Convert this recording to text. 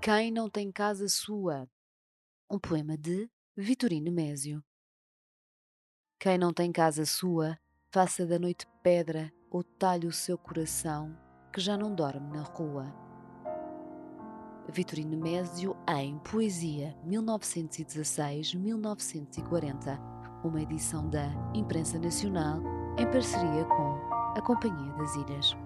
Quem não tem casa sua? Um poema de Vitorino Mésio. Quem não tem casa sua, faça da noite pedra ou talhe o seu coração, que já não dorme na rua. Vitorino Mésio em Poesia 1916-1940, uma edição da Imprensa Nacional em parceria com a Companhia das Ilhas.